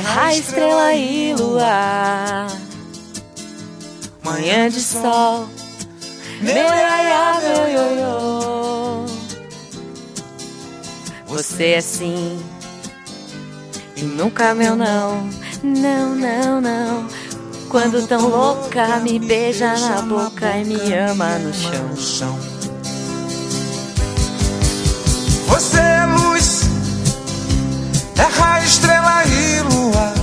Terra, estrela e luar. Manhã de sol, meu iaia, meu ioiô. Você é sim, e nunca meu não. Não, não, não. Quando tão louca, me beija na boca e me ama no chão. É raio, estrela e luar.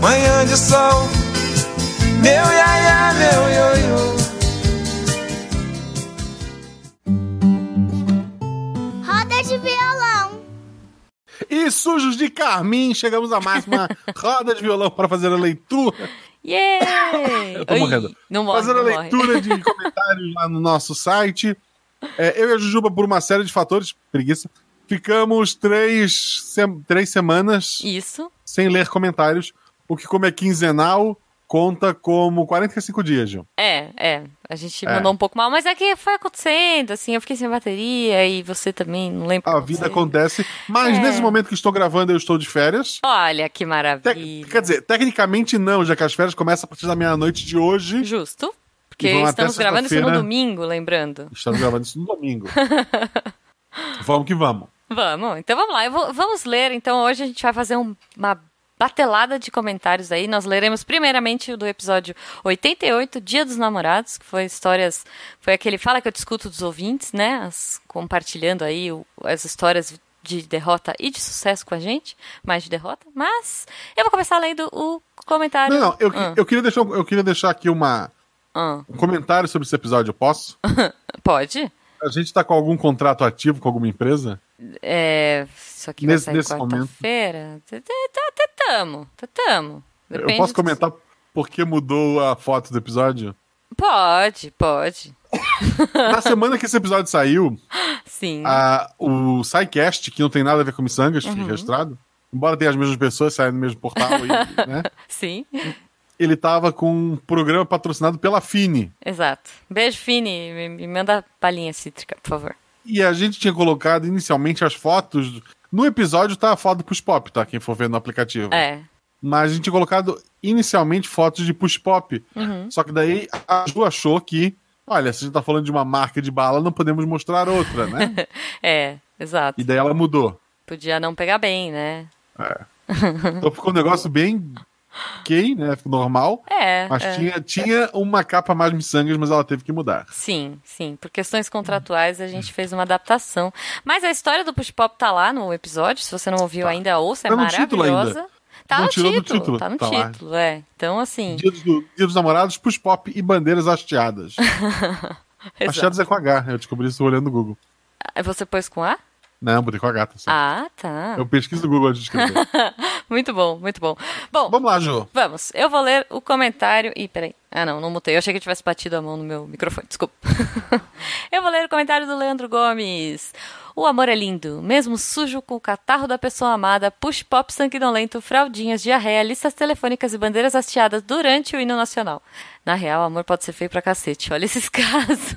Manhã de sol, meu iaia, meu ioiô. Roda de violão. E sujos de carmim, chegamos à máxima roda de violão para fazer a leitura. Yeah! Eu tô Oi, morrendo. Não morre, Fazer a não morre. leitura de comentários lá no nosso site. É, eu e a Jujuba, por uma série de fatores, preguiça, ficamos três, sem- três semanas Isso. sem ler comentários, o que, como é quinzenal, conta como 45 dias, Gil. É, é. A gente É. mandou um pouco mal, mas é que foi acontecendo, assim, eu fiquei sem bateria e você também, não lembro. A vida você- acontece, mas É. nesse momento que estou gravando, eu estou de férias. Olha que Te- maravilha. quer dizer, tecnicamente não, já que as férias começam a partir da meia-noite de hoje. Justo. Porque estamos gravando isso no domingo, lembrando. Estamos gravando isso no domingo. vamos que vamos. Vamos, então vamos lá. Eu vou- vamos ler. Então hoje a gente vai fazer um- uma batelada de comentários aí. Nós leremos primeiramente o do episódio 88, Dia dos Namorados, que foi histórias. Foi aquele Fala que eu discuto dos ouvintes, né? As- compartilhando aí o- as histórias de derrota e de sucesso com a gente. Mais de derrota. Mas eu vou começar lendo o comentário. Não, não, eu, Ah, eu, queria, deixar, eu queria deixar aqui uma, ah. um comentário sobre esse episódio, posso? Pode? A gente tá com algum contrato ativo com alguma empresa? É, isso aqui Nesse- vai sair quarta-feira. Tá- tá- Tentamos, tentamos. eu Depende posso do- comentar por que mudou a foto do episódio? Pode, pode. Na semana que esse episódio saiu, Sim. a, o SciCast, que não tem nada a ver com Missangas, Uhum. registrado, embora tenha as mesmas pessoas saindo no mesmo portal, e, né, Sim, ele tava com um programa patrocinado pela Fini. exato. Beijo, Fini. Me, me manda palhinha cítrica, por favor. E a gente tinha colocado inicialmente as fotos. No episódio tá a foto do Push Pop, tá? Quem for ver no aplicativo. É. Mas a gente tinha colocado inicialmente fotos de Push Pop. Uhum. Só que daí a Ju achou que, olha, se a gente tá falando de uma marca de bala, não podemos mostrar outra, né? É, exato. e daí ela mudou. Podia não pegar bem, né? Então ficou um negócio bem ok, né? Normal. É. Mas é. tinha, tinha uma capa mais miçangas, mas ela teve que mudar. Sim, sim. Por questões contratuais a gente fez uma adaptação. Mas a história do Push Pop tá lá no episódio. Se você não ouviu ainda, ouça, é Tá no título ainda. maravilhosa. Tá Não no título, título. Tá no Tá lá. título, é. Então, assim. Dia, do- Dia dos namorados, Push Pop e bandeiras hasteadas. hasteadas é com H, eu descobri isso olhando no Google. Você pôs com A? Não, botei com H, tá certo. Ah, tá. Eu pesquiso no Google antes de escrever. Muito bom, muito bom. Bom, Vamos lá, Ju. vamos. Eu vou ler o comentário. Ih, peraí. Ah, não, não mutei. Eu achei que eu tivesse batido a mão no meu microfone. Desculpa. eu vou ler o comentário do Leandro Gomes. O amor é lindo, mesmo sujo com o catarro da pessoa amada, push pop sanguinolento, fraldinhas, diarreia, listas telefônicas e bandeiras hasteadas durante o hino nacional. Na real, amor pode ser feio pra cacete. Olha esses casos.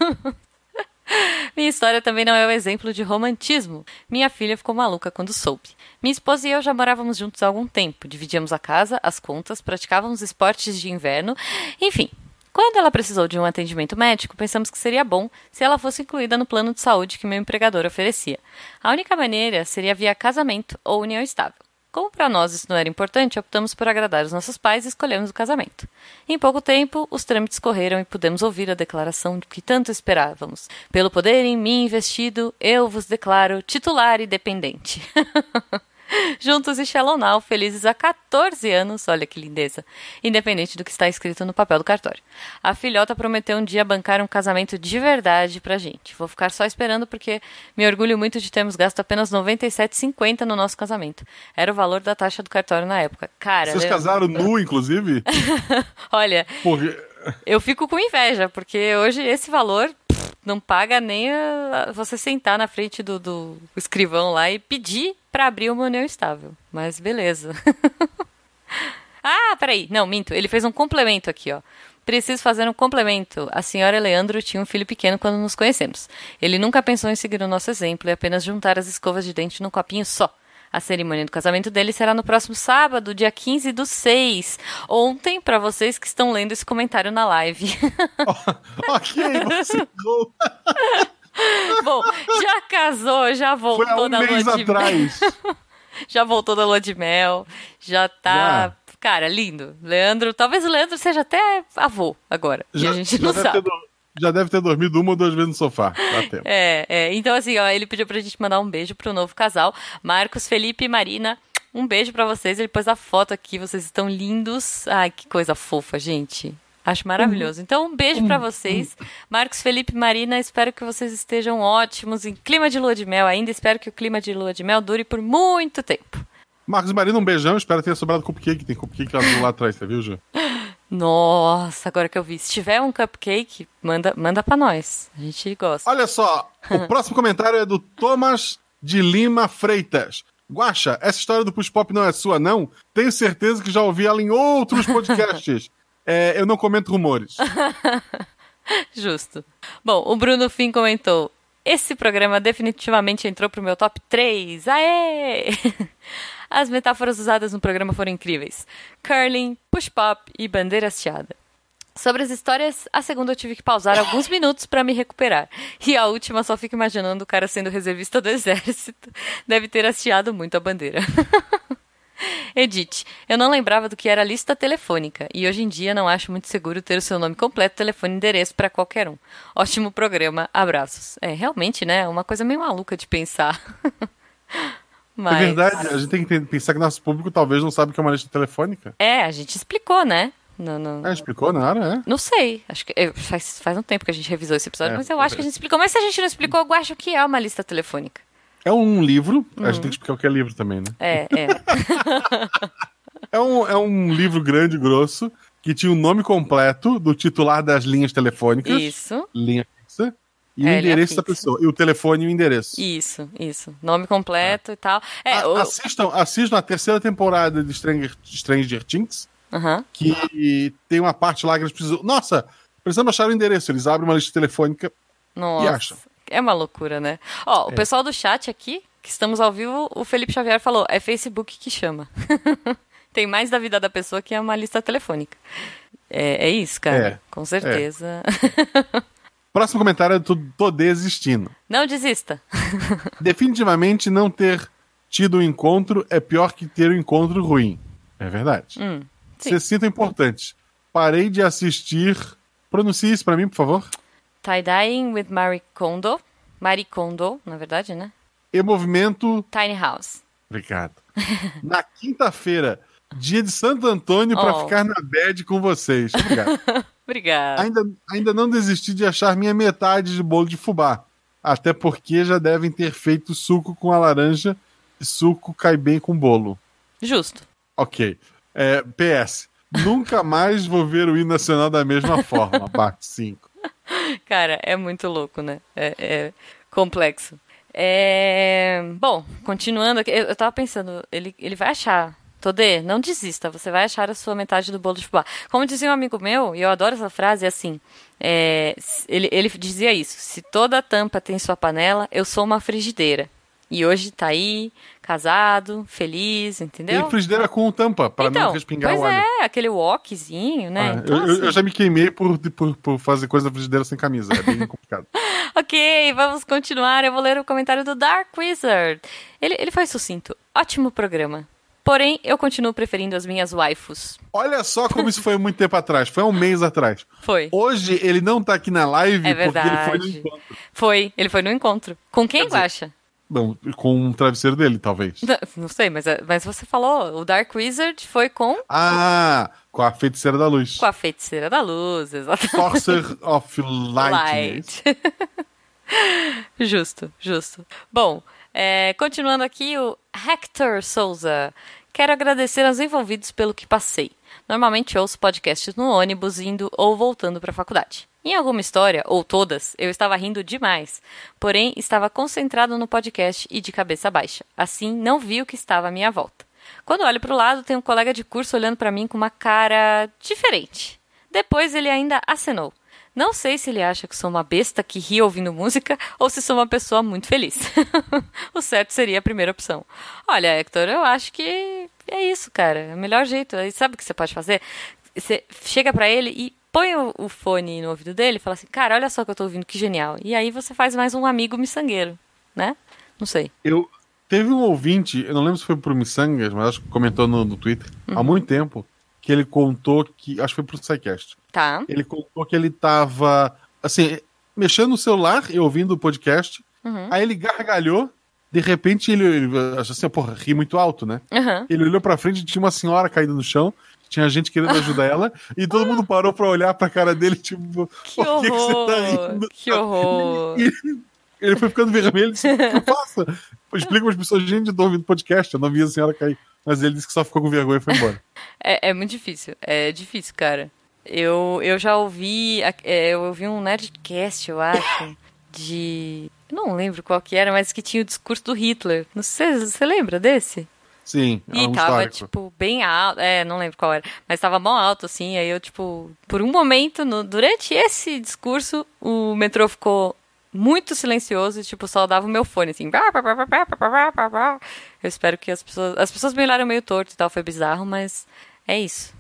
Minha história também não é um exemplo de romantismo. Minha filha ficou maluca quando soube. Minha esposa e eu já morávamos juntos há algum tempo. Dividíamos a casa, as contas, praticávamos esportes de inverno. Enfim, quando ela precisou de um atendimento médico, pensamos que seria bom se ela fosse incluída no plano de saúde que meu empregador oferecia. A única maneira seria via casamento ou união estável. Como para nós isso não era importante, optamos por agradar os nossos pais e escolhemos o casamento. Em pouco tempo, os trâmites correram e pudemos ouvir a declaração que tanto esperávamos. Pelo poder em mim investido, eu vos declaro titular e dependente. Juntos e Shallow Now, felizes há 14 anos, olha que lindeza, independente do que está escrito no papel do cartório. A filhota prometeu um dia bancar um casamento de verdade pra gente. Vou ficar só esperando porque me orgulho muito de termos gasto apenas R$ 97,50 no nosso casamento. Era o valor da taxa do cartório na época. Cara, Vocês eu- casaram nu, inclusive? olha, Porque eu fico com inveja, porque hoje esse valor não paga nem a- você sentar na frente do, do escrivão lá e pedir pra abrir uma união estável. Mas beleza. ah, peraí. Não, minto. Ele fez um complemento aqui, ó. Preciso fazer um complemento. A senhora Leandro tinha um filho pequeno quando nos conhecemos. Ele nunca pensou em seguir o nosso exemplo e apenas juntar as escovas de dente num copinho só. A cerimônia do casamento dele será no próximo sábado, dia 15 do 6. Ontem, para vocês que estão lendo esse comentário na live. ok, você. Bom, já casou, já voltou Foi há um da lua mês de atrás. já voltou da lua de mel, já tá. Cara, lindo. Leandro, talvez o Leandro seja até avô agora. e a gente não sabe. do- já deve ter dormido uma ou duas vezes no sofá. É, é, então assim, ó, ele pediu pra gente mandar um beijo pro novo casal, Marcos, Felipe e Marina. Um beijo pra vocês. Ele pôs a foto aqui, vocês estão lindos. Ai, que coisa fofa, gente. Acho maravilhoso. Então, um beijo pra vocês. Marcos, Felipe e Marina, espero que vocês estejam ótimos em clima de lua de mel ainda. Espero que o clima de lua de mel dure por muito tempo. Marcos e Marina, um beijão. Espero que tenha sobrado cupcake. Tem cupcake azul lá atrás, você viu, Ju? Nossa, agora que eu vi. Se tiver um cupcake, manda, manda pra nós. A gente gosta. Olha só, o próximo comentário é do Thomas de Lima Freitas. Guaxa, essa história do Push Pop não é sua, não? Tenho certeza que já ouvi ela em outros podcasts. É, eu não comento rumores. Justo. Bom, o Bruno Fim comentou: Esse programa definitivamente entrou pro meu top 3. Aê! As metáforas usadas no programa foram incríveis: curling, push pop e bandeira hasteada. Sobre as histórias, a segunda eu tive que pausar alguns minutos para me recuperar. E a última só fico imaginando o cara sendo reservista do exército. Deve ter hasteado muito a bandeira. Edith, eu não lembrava do que era lista telefônica e hoje em dia não acho muito seguro ter o seu nome completo, telefone e endereço para qualquer um. Ótimo programa, abraços. É, realmente, né? Uma coisa meio maluca de pensar. Mas... É verdade, a gente tem que pensar que nosso público talvez não sabe o que é uma lista telefônica. É, a gente explicou, né? No, no- Ah, explicou na hora, é? Não sei, acho que faz, faz um tempo que a gente revisou esse episódio, É, mas eu acho que a gente explicou. Mas se a gente não explicou, eu acho que é uma lista telefônica. É um livro, a gente tem que explicar o que é livro também, né? É, é. É um, é um livro grande e grosso que tinha o nome completo do titular das linhas telefônicas. Isso. Linha fixa. E É, o endereço da pessoa. E o telefone e o endereço. Isso, isso. Nome completo e tal. É, A- o... assistam, assistam a terceira temporada de Stranger, Stranger Things, Aham. que tem uma parte lá que eles precisam. Nossa, precisamos achar o endereço. Eles abrem uma lista telefônica. Nossa. acham? É uma loucura, né? Ó, o É. pessoal do chat aqui, que estamos ao vivo, o Felipe Xavier falou: é Facebook que chama. Tem mais da vida da pessoa que é uma lista telefônica. É, é isso, cara. É. Com certeza. Próximo comentário é do Tô Desistindo. Não desista. Definitivamente não ter tido um encontro é pior que ter um encontro ruim. É verdade. Hum. Você cita importante. Parei de assistir. Pronuncie isso pra mim, por favor. Tie-dyeing with Marie Kondo. Marie Kondo, na verdade, né? E movimento. Tiny House. Obrigado. Na quinta-feira, dia de Santo Antônio, pra Oh. ficar na bed com vocês. Obrigado. Obrigada. ainda, ainda não desisti de achar minha metade de bolo de fubá. Até porque já devem ter feito suco com a laranja e suco cai bem com bolo. Justo. Ok. É, PS. Nunca mais vou ver o hino nacional da mesma forma. Parte 5. Cara, é muito louco, né? É, é complexo. É... Bom, continuando aqui, eu, eu tava pensando, ele, ele vai achar. Todê, não desista, você vai achar a sua metade do bolo de fubá. Como dizia um amigo meu, e eu adoro essa frase, é assim: é, ele, ele dizia isso: se toda tampa tem sua panela, eu sou uma frigideira. E hoje tá aí, casado, feliz, entendeu? Tem frigideira com tampa, para não então, respingar pois o óleo. é, aquele wokzinho, né? Ah, Então, eu, assim- eu já me queimei por, por, por fazer coisa na frigideira sem camisa. É bem complicado. Ok, vamos continuar. Eu vou ler o comentário do Dark Wizard. Ele, ele foi sucinto. Ótimo programa. Porém, eu continuo preferindo as minhas waifus. Olha só como isso foi muito tempo atrás. Foi um mês atrás. Foi. Hoje ele não tá aqui na live É porque ele foi no encontro. Foi. Ele foi no encontro. Com quem, Guaxa? Bom, com um travesseiro dele, talvez. Não, não sei, mas, mas você falou. O Dark Wizard foi com, Ah, com a feiticeira da luz. com a feiticeira da luz, exatamente. Sorcerer of Light. é isso? Light. justo, justo. Bom, é, continuando aqui, o Hector Souza. Quero agradecer aos envolvidos pelo que passei. Normalmente ouço podcasts no ônibus, indo ou voltando para a faculdade. Em alguma história, ou todas, eu estava rindo demais. Porém, estava concentrado no podcast e de cabeça baixa. Assim, não vi o que estava à minha volta. Quando olho para o lado, tem um colega de curso olhando para mim com uma cara diferente. Depois ele ainda acenou. Não sei se ele acha que sou uma besta que ri ouvindo música ou se sou uma pessoa muito feliz. o certo seria a primeira opção. Olha, Hector, eu acho que é isso, cara. É o melhor jeito. Sabe o que você pode fazer? Você chega pra ele e põe o, o fone no ouvido dele e fala assim: Cara, olha só o que eu tô ouvindo, que genial. E aí você faz mais um amigo miçangueiro, né? Não sei. Eu teve um ouvinte, eu não lembro se foi pro Missangas, mas acho que comentou no, no Twitter há muito tempo que ele contou que acho que foi pro Psycast. Tá. Ele contou que ele tava assim, mexendo no celular e ouvindo o podcast. Uhum. Aí ele gargalhou, de repente ele, ele achou assim, porra, ri muito alto, né? Aham. Ele olhou pra frente e tinha uma senhora caída no chão. Tinha gente querendo ajudar ela e todo mundo parou pra olhar pra cara dele, tipo, Que por que, você tá horror! rindo? Que horror! E ele foi ficando vermelho e disse: O que eu faço? Explica para as pessoas, gente, eu tô ouvindo podcast, eu não vi a senhora cair. Mas ele disse que só ficou com vergonha e foi embora. É, é muito difícil. É difícil, cara. Eu, eu já ouvi. é, eu ouvi um Nerdcast, eu acho, de. eu Não lembro qual que era, mas que tinha o discurso do Hitler. Não sei, você lembra desse? Sim, é e é um tava, histórico. tipo, bem alto. É, não lembro qual era. Mas tava mó alto, assim. Aí eu, tipo, por um momento, no, durante esse discurso, o metrô ficou muito silencioso e, tipo, só dava o meu fone, assim. Eu espero que as pessoas. As pessoas me olharam meio torto e tal, foi bizarro, mas é isso.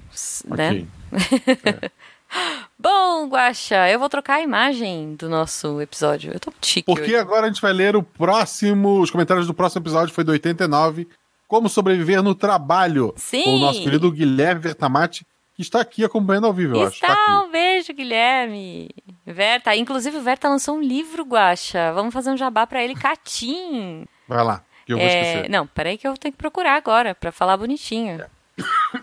Né? Okay. Né? É. Bom, Guaxa, eu vou trocar a imagem do nosso episódio. Eu tô chique. Porque hoje. agora a gente vai ler o próximo. Os comentários do próximo episódio foi do 89, como sobreviver no trabalho. Sim. Com o nosso querido Guilherme Vertamati, que está aqui acompanhando ao vivo, eu acho. Está, Tá aqui. um beijo, Guilherme. Verta, inclusive o Verta lançou um livro, Guaxa. Vamos fazer um jabá pra ele, Catim. Vai lá, que eu vou É, esquecer. Não, peraí que eu tenho que procurar agora pra falar bonitinho.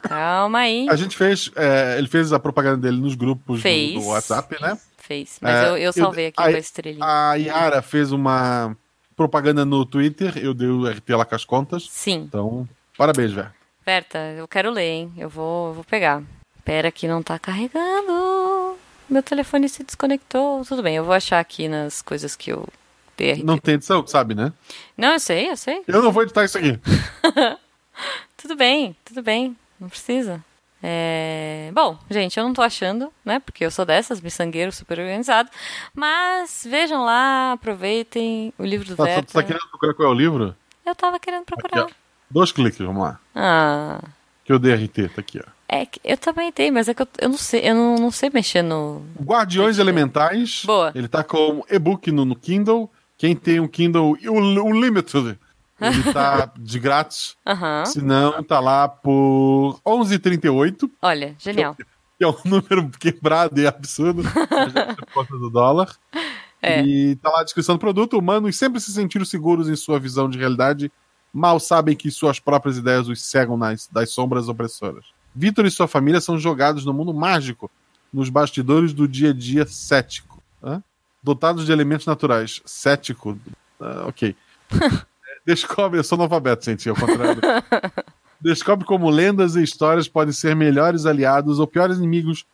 Calma aí. A gente fez. é, ele fez a propaganda dele nos grupos do, do WhatsApp, né? Fez, mas É, eu, eu salvei aqui a, com a estrelinha. A Yara fez uma propaganda no Twitter, eu dei o RT lá com as contas. Sim, Então, parabéns, velho. Verta, eu quero ler, hein? Eu vou, eu vou pegar. Pera que não tá carregando. Meu telefone se desconectou. Tudo bem, eu vou achar aqui nas coisas que eu dei RT. Não tem edição, sabe, né? Não, eu sei, eu sei. Eu não vou editar isso aqui. Tudo bem, tudo bem. Não precisa. É... Bom, gente, eu não tô achando, né? Porque eu sou dessas, miçangueiro, super organizado. Mas vejam lá, aproveitem o livro do Tá, tu Verta. tá querendo procurar qual é o livro? Eu tava querendo Aqui, procurar. ó. Dois cliques, vamos lá. Ah, Que eu dei RT, tá aqui, ó. é eu também tenho, mas é que eu, eu não sei, eu não, não sei mexer no. Guardiões Elementais. Boa. Ele tá com e-book no, no Kindle. Quem tem um Kindle Unlimited, ele tá de grátis. Aham. Se não, tá lá por 11,38. Olha, genial. que é um número quebrado e absurdo, por conta do dólar. É. E tá lá a descrição do produto. Humanos sempre se sentiram seguros em sua visão de realidade, mal sabem que suas próprias ideias os cegam nas, das sombras opressoras. Vitor e sua família são jogados no mundo mágico, nos bastidores do dia a dia cético. Hã? Dotados de elementos naturais. Cético. Ah, ok. Descobre, eu sou analfabeto, gente, ao contrário. Descobre como lendas e histórias podem ser melhores aliados ou piores inimigos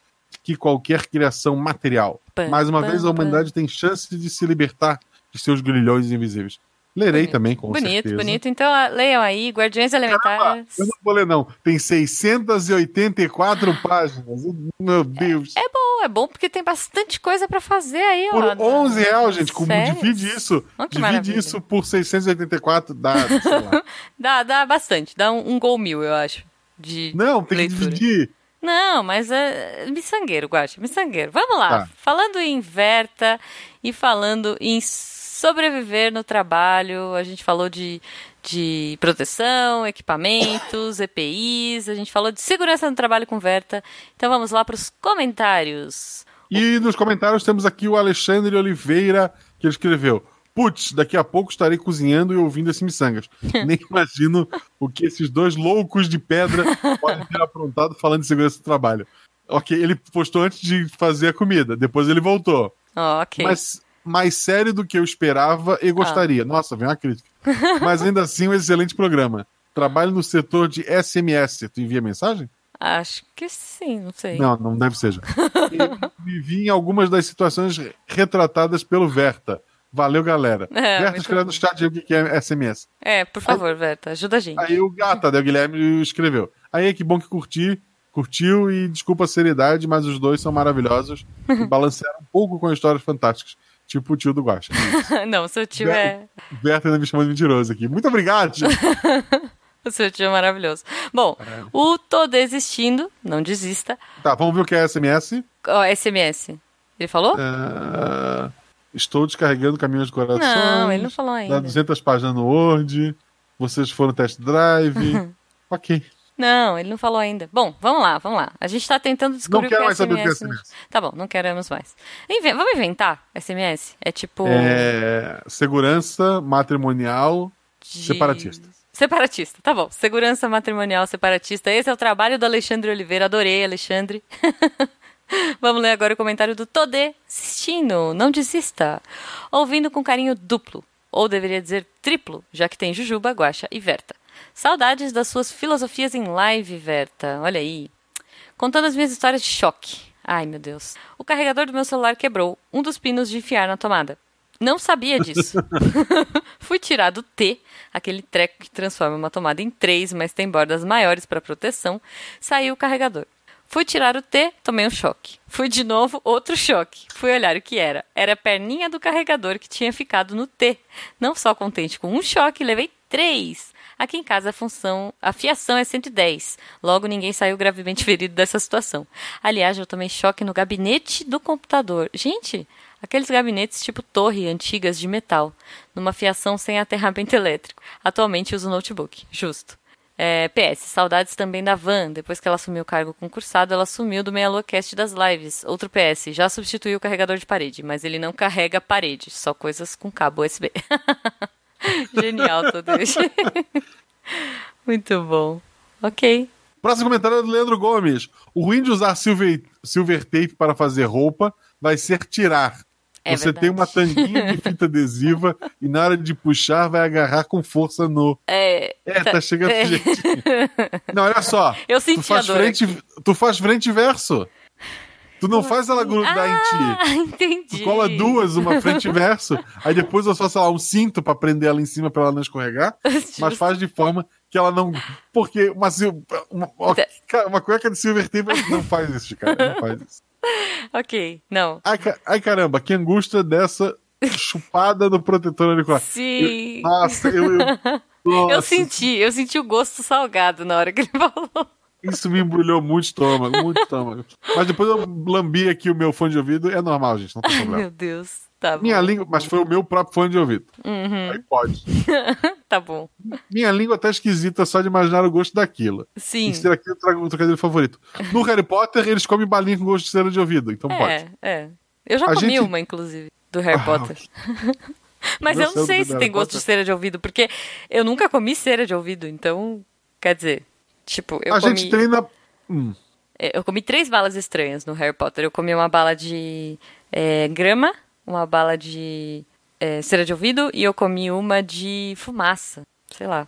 que qualquer criação material. Pam, Mais uma pam, vez, a humanidade tem chance de se libertar de seus grilhões invisíveis. Lerei Bonito. também, com bonito, certeza. bonito. Então, ah, leiam aí, Guardiões Elementares. eu não vou ler, não. Tem 684 páginas. Meu Deus. É bom, é bom porque tem bastante coisa pra fazer aí, Por ó. 11 reais, gente. Como divide isso? Oh, divide maravilha. isso por 684, dá. Dá, dá bastante, dá um, um gol mil, eu acho. De Não, tem leitura. que dividir. Não, mas é miçangueiro, Guaxa, miçangueiro. Vamos lá. Tá. Falando em Verta e falando em sobreviver no trabalho, a gente falou de, de proteção, equipamentos, EPIs, a gente falou de segurança no trabalho com Verta. Então vamos lá para os comentários. E nos comentários temos aqui o Alexandre Oliveira, que ele escreveu. Putz, daqui a pouco estarei cozinhando e ouvindo esse miçangas. Nem imagino o que esses dois loucos de pedra podem ter aprontado falando de segurança do trabalho. Ok, ele postou antes de fazer a comida, depois ele voltou. Ó, ok. Mas mais sério do que eu esperava e gostaria. Nossa, vem uma crítica. Mas ainda assim, um excelente programa. Trabalho no setor de SMS. Tu envia mensagem? Acho que sim, não sei. Não, não deve ser. Vivi em algumas das situações retratadas pelo Verta. Valeu, galera. É, Verta escreve no chat aí o que é SMS. É, por favor, Verta, ajuda a gente. Aí o Gata, o Guilherme escreveu. Aí, que bom que curti. curtiu e desculpa a seriedade, mas os dois são maravilhosos e balancearam um pouco com histórias fantásticas. Tipo o tio do Guaxa. Não, seu tio é. O Berto ainda me chamando de mentiroso aqui. Muito obrigado, tio. O seu tio é maravilhoso. Bom, o Tô Desistindo, não desista. Tá, vamos ver o que é SMS. Ó, SMS. Ele falou? Ah, estou descarregando caminhões de coração. Não, ele não falou Dá ainda. 200 páginas no Word. Vocês foram test drive. ok. Não, ele não falou ainda. Bom, vamos lá, vamos lá. A gente tá tentando descobrir Não quero o que é mais saber o que é SMS. SMS. Tá bom, não queremos mais. Inven- Vamos inventar SMS? É tipo. É, segurança matrimonial de- separatista. Separatista, tá bom. Segurança matrimonial separatista. Esse é o trabalho do Alexandre Oliveira. Adorei, Alexandre. Vamos ler agora o comentário do Todê assistindo. Não desista. Ouvindo com carinho duplo. Ou deveria dizer triplo, já que tem Jujuba, Guaxa e Verta. Saudades das suas filosofias em live, Verta. Olha aí. Contando as minhas histórias de choque. Ai, meu Deus. O carregador do meu celular quebrou, um dos pinos de enfiar na tomada. Não sabia disso. Fui tirar do T, aquele treco que transforma uma tomada em três, mas tem bordas maiores para proteção. Saiu o carregador. Fui tirar o T, tomei um choque. Fui de novo, outro choque. Fui olhar o que era. Era a perninha do carregador que tinha ficado no T. Não só contente com um choque, levei três. Aqui em casa a função, a fiação é 110. Logo ninguém saiu gravemente ferido dessa situação. Aliás, eu tomei choque no gabinete do computador. Gente, aqueles gabinetes tipo torre antigas de metal, numa fiação sem aterramento elétrico. Atualmente uso notebook. Justo. É, PS, saudades também da Van. Depois que ela assumiu o cargo concursado, ela sumiu do Meia Lua Cast das lives. Outro PS, já substituiu o carregador de parede, mas ele não carrega parede, só coisas com cabo USB. Genial todo isso. Muito bom. Ok. Próximo comentário é do Leandro Gomes. O ruim de usar silver, silver tape para fazer roupa vai ser tirar. É Você tem verdade. uma tanguinha de fita adesiva e na hora de puxar vai agarrar com força no. É, É, tá chegando é. Não, olha só. Eu senti tu faz a dor frente, Tu faz frente e verso. Tu não faz ela grudar em ti. Ah, entendi. Tu cola duas, uma frente e verso, aí depois eu só, sei lá, um cinto pra prender ela em cima pra ela não escorregar, mas faz de forma que ela não. Porque uma, uma, uma, cara, uma cueca de silver tape não faz isso, cara. Não faz isso. Ok, não. Ai, ai, caramba, que angústia dessa chupada no protetor auricular. Sim. Eu- nossa, eu. eu Eu nossa, senti, eu senti o gosto salgado na hora que ele falou. Isso me embrulhou muito estômago, muito estômago. Mas depois eu lambi aqui o meu fone de ouvido, é normal, gente, não tem Ai, problema. meu Deus. Tá bom. Minha língua, mas foi o meu próprio fone de ouvido. Uhum. Aí pode. Tá bom. Minha língua tá esquisita só de imaginar o gosto daquilo. Sim. E ser aqui eu trago o trocadilho favorito. No Harry Potter, eles comem balinha com gosto de cera de ouvido, então pode. É, é. Eu já A comi gente- uma, inclusive, do Harry Ah, Potter. Mas eu não sei se tem gosto Potter. de cera de ouvido, porque eu nunca comi cera de ouvido, então, quer dizer, tipo, eu a comi... gente treina. Hum, É, Eu comi três balas estranhas no Harry Potter. Eu comi uma bala de é, grama, uma bala de é, cera de ouvido e eu comi uma de fumaça. Sei lá.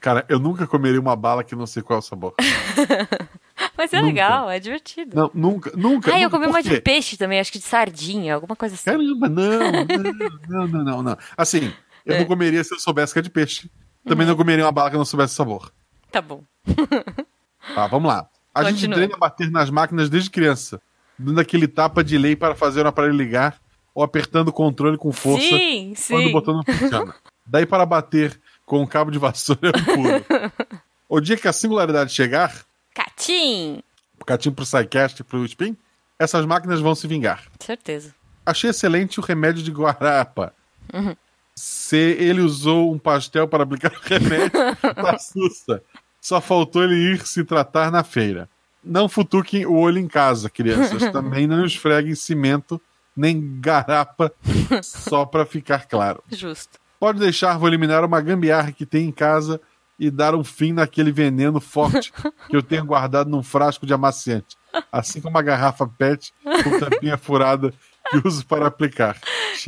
cara, eu nunca comeria uma bala que não sei qual é o sabor. Mas é Nunca. legal, é divertido. Não, nunca, nunca. ah, eu comi uma de peixe também, acho que de sardinha, alguma coisa assim. Caramba, não, não, não, não, não. Assim, eu É. não comeria se eu soubesse que é de peixe. Também não comeria uma bala que não soubesse o sabor. Tá bom. Tá, vamos lá. A gente Continua. treina a bater nas máquinas desde criança, dando aquele tapa de lei para fazer o aparelho ligar ou apertando o controle com força Sim, quando o sim. botão não funciona. Daí para bater com um cabo de vassoura pulo. O dia que a singularidade chegar, Catim! catinho pro Psycast e pro Spin, essas máquinas vão se vingar. Certeza. Achei excelente o remédio de guarapa. Uhum. Se ele usou um pastel para aplicar o remédio, tá sussa. Só faltou ele ir se tratar na feira. Não futuquem o olho em casa, crianças. Também não esfreguem cimento nem garapa, só para ficar claro. Justo. Pode deixar, vou eliminar uma gambiarra que tem em casa e dar um fim naquele veneno forte que eu tenho guardado num frasco de amaciante. Assim como a garrafa PET com tampinha furada que uso para aplicar.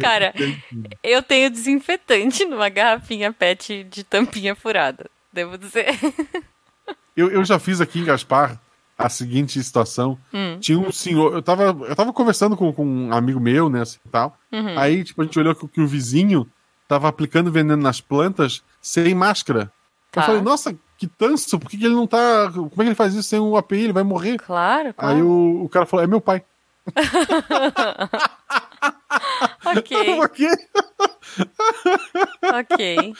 Cara, eu tenho desinfetante numa garrafinha PET de tampinha furada. Devo dizer. Eu, eu já fiz aqui em Gaspar a seguinte situação. Hum. Tinha um senhor. Eu tava, eu tava conversando com, com um amigo meu, né? Assim, tal. Uhum. Aí, tipo, a gente olhou que, que o vizinho tava aplicando veneno nas plantas sem máscara. Tá. Eu falei, nossa, que tanso, por que, que ele não tá. Como é que ele faz isso sem o API? Ele vai morrer. Claro, claro. Aí o, o cara falou: é meu pai. ok, ok. ok.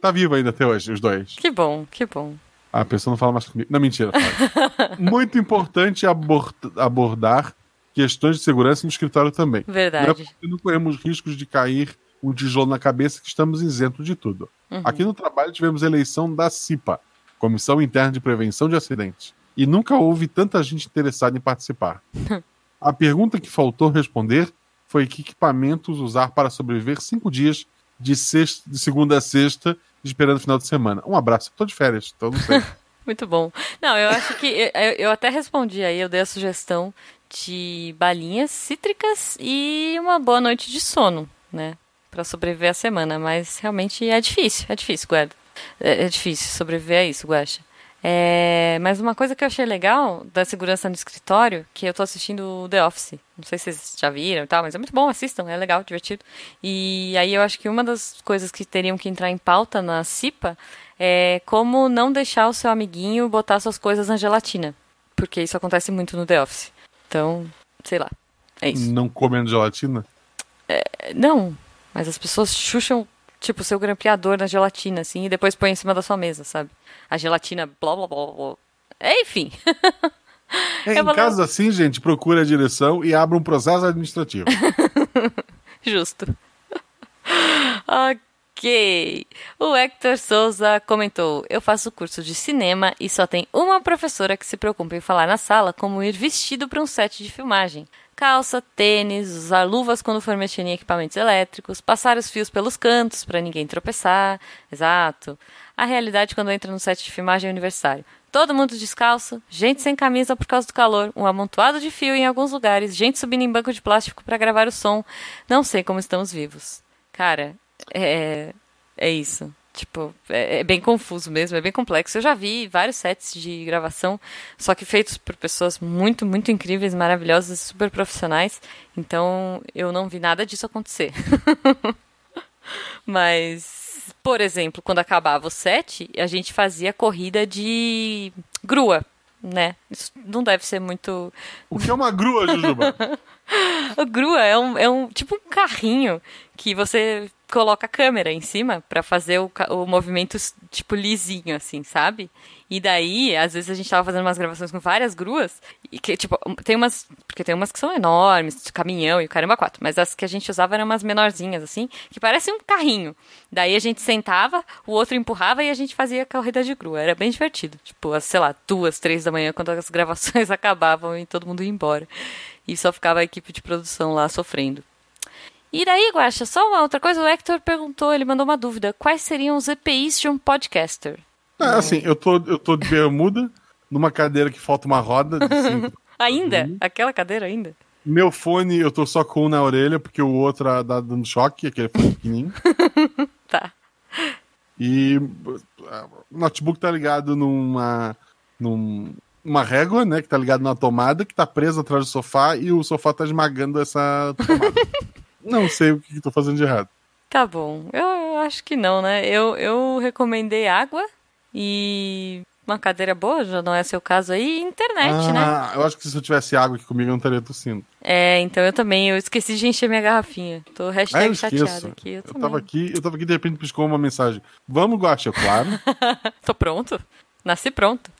Tá vivo ainda até hoje, os dois. Que bom, que bom. Ah, a pessoa não fala mais comigo. Não, mentira. Muito importante abor- abordar questões de segurança no escritório também. Não é Verdade. porque não corremos riscos de cair um tijolo na cabeça que estamos isentos de tudo. Uhum. Aqui no trabalho tivemos eleição da CIPA, Comissão Interna de Prevenção de Acidentes, e nunca houve tanta gente interessada em participar. A pergunta que faltou responder foi que equipamentos usar para sobreviver cinco dias de, sexta, de segunda a sexta, esperando o final de semana. Um abraço, eu tô de férias, então sei. Muito bom. Não, eu acho que eu, eu- até respondi aí, eu dei a sugestão de balinhas cítricas e uma boa noite de sono, né? Pra sobreviver a semana, mas realmente é difícil, é difícil, Guarda. É, é difícil sobreviver a isso, Guaxa. É, mas uma coisa que eu achei legal da segurança no escritório, que eu tô assistindo The Office. Não sei se vocês já viram e tal, mas é muito bom, assistam, é legal, divertido. E aí eu acho que uma das coisas que teriam que entrar em pauta na CIPA é como não deixar o seu amiguinho botar suas coisas na gelatina. Porque isso acontece muito no The Office. Então, sei lá. É isso. não comendo gelatina? Não, mas as pessoas chucham, tipo, o seu grampeador na gelatina, assim, e depois põem em cima da sua mesa, sabe? A gelatina, blá blá blá blá. É, enfim. É, em vou- casos assim, gente, procure a direção e abra um processo administrativo. Justo. ok. O Hector Souza comentou: Eu faço curso de cinema e só tem uma professora que se preocupa em falar na sala como ir vestido para um set de filmagem. Calça, tênis, usar luvas quando for mexer em equipamentos elétricos, passar os fios pelos cantos para ninguém tropeçar. Exato. A realidade quando entra no set de filmagem é universitário. Todo mundo descalço, gente sem camisa por causa do calor, um amontoado de fio em alguns lugares, gente subindo em banco de plástico para gravar o som. Não sei como estamos vivos. Cara, é, é isso. Tipo, é, é bem confuso mesmo, é bem complexo. Eu já vi vários sets de gravação, só que feitos por pessoas muito, muito incríveis, maravilhosas, super profissionais. Então, eu não vi nada disso acontecer. Mas, por exemplo, quando acabava o set, a gente fazia corrida de grua, né? Isso não deve ser muito. O que é uma grua, Jujuba? A grua é um, é um tipo um carrinho que você coloca a câmera em cima pra fazer o, o movimento tipo lisinho, assim, sabe? E daí, às vezes a gente tava fazendo umas gravações com várias gruas e que, tipo, tem umas. Porque tem umas que são enormes, de caminhão e caramba quatro, mas as que a gente usava eram umas menorzinhas, assim, que parecem um carrinho. Daí a gente sentava, o outro empurrava e a gente fazia a corrida de grua. Era bem divertido. Tipo, sei lá, duas, três da manhã, quando as gravações acabavam e todo mundo ia embora. E só ficava a equipe de produção lá sofrendo. E daí, Guaxa, só uma outra coisa, o Hector perguntou, ele mandou uma dúvida. Quais seriam os EPIs de um podcaster? É, assim, eu tô, eu tô de bermuda, numa cadeira que falta uma roda. Ainda? Aquela cadeira ainda? Meu fone, eu tô só com um na orelha, porque o outro tá dando choque, aquele fone pequenininho. Tá. E uh, o notebook tá ligado numa, num- numa régua, né? Que tá ligado na tomada, que tá presa atrás do sofá, e o sofá tá esmagando essa tomada. Não sei o que, que tô fazendo de errado. Tá bom. Eu, acho que não, né? Eu, eu recomendei água e uma cadeira boa, já não é seu caso aí, e internet, né? ah, eu acho que se eu tivesse água aqui comigo, eu não estaria tossindo. É, então eu também, eu esqueci de encher minha garrafinha. Tô Ah, hashtag chateada esqueço. aqui. Eu, Eu também. tava aqui, eu tava aqui, de repente piscou uma mensagem. Vamos, Guaxa, claro. Tô pronto. Nasci pronto.